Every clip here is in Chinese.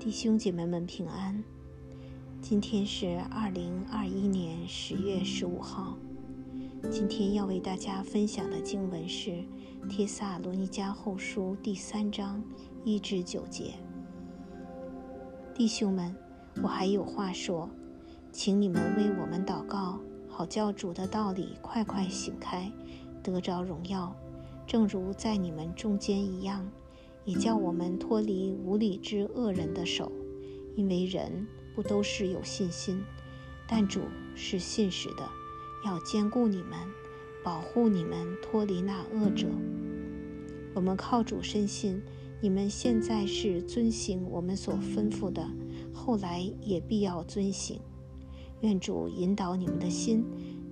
弟兄姐妹们平安。今天是二零二一年十月十五号。今天要为大家分享的经文是《帖萨罗尼迦后书》第三章一至九节。弟兄们，我还有话说，请你们为我们祷告，好教主的道理快快醒开，得着荣耀，正如在你们中间一样。也叫我们脱离无理之恶人的手，因为人不都是有信心，但主是信实的，要兼顾你们，保护你们脱离那恶者。我们靠主深信，你们现在是遵行我们所吩咐的，后来也必要遵行。愿主引导你们的心，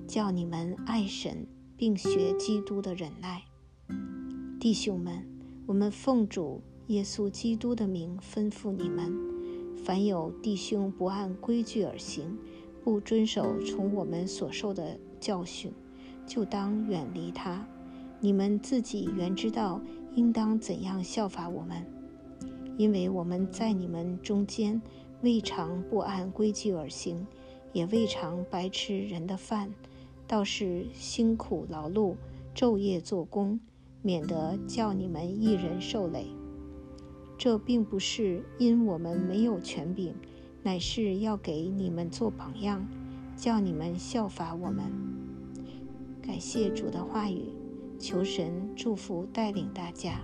叫你们爱神，并学基督的忍耐，弟兄们。我们奉主耶稣基督的名吩咐你们：凡有弟兄不按规矩而行，不遵守从我们所受的教训，就当远离他。你们自己原知道应当怎样效法我们，因为我们在你们中间未尝不按规矩而行，也未尝白吃人的饭，倒是辛苦劳碌，昼夜做工。免得叫你们一人受累。这并不是因我们没有权柄，乃是要给你们做榜样，叫你们效法我们。感谢主的话语，求神祝福带领大家。